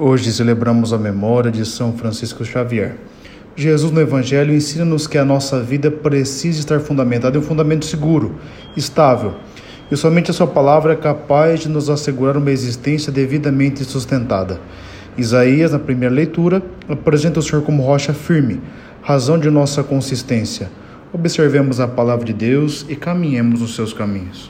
Hoje celebramos a memória de São Francisco Xavier. Jesus no Evangelho ensina-nos que a nossa vida precisa estar fundamentada em um fundamento seguro, estável, e somente a Sua palavra é capaz de nos assegurar uma existência devidamente sustentada. Isaías, na primeira leitura, apresenta o Senhor como rocha firme, razão de nossa consistência. Observemos a palavra de Deus e caminhemos nos seus caminhos.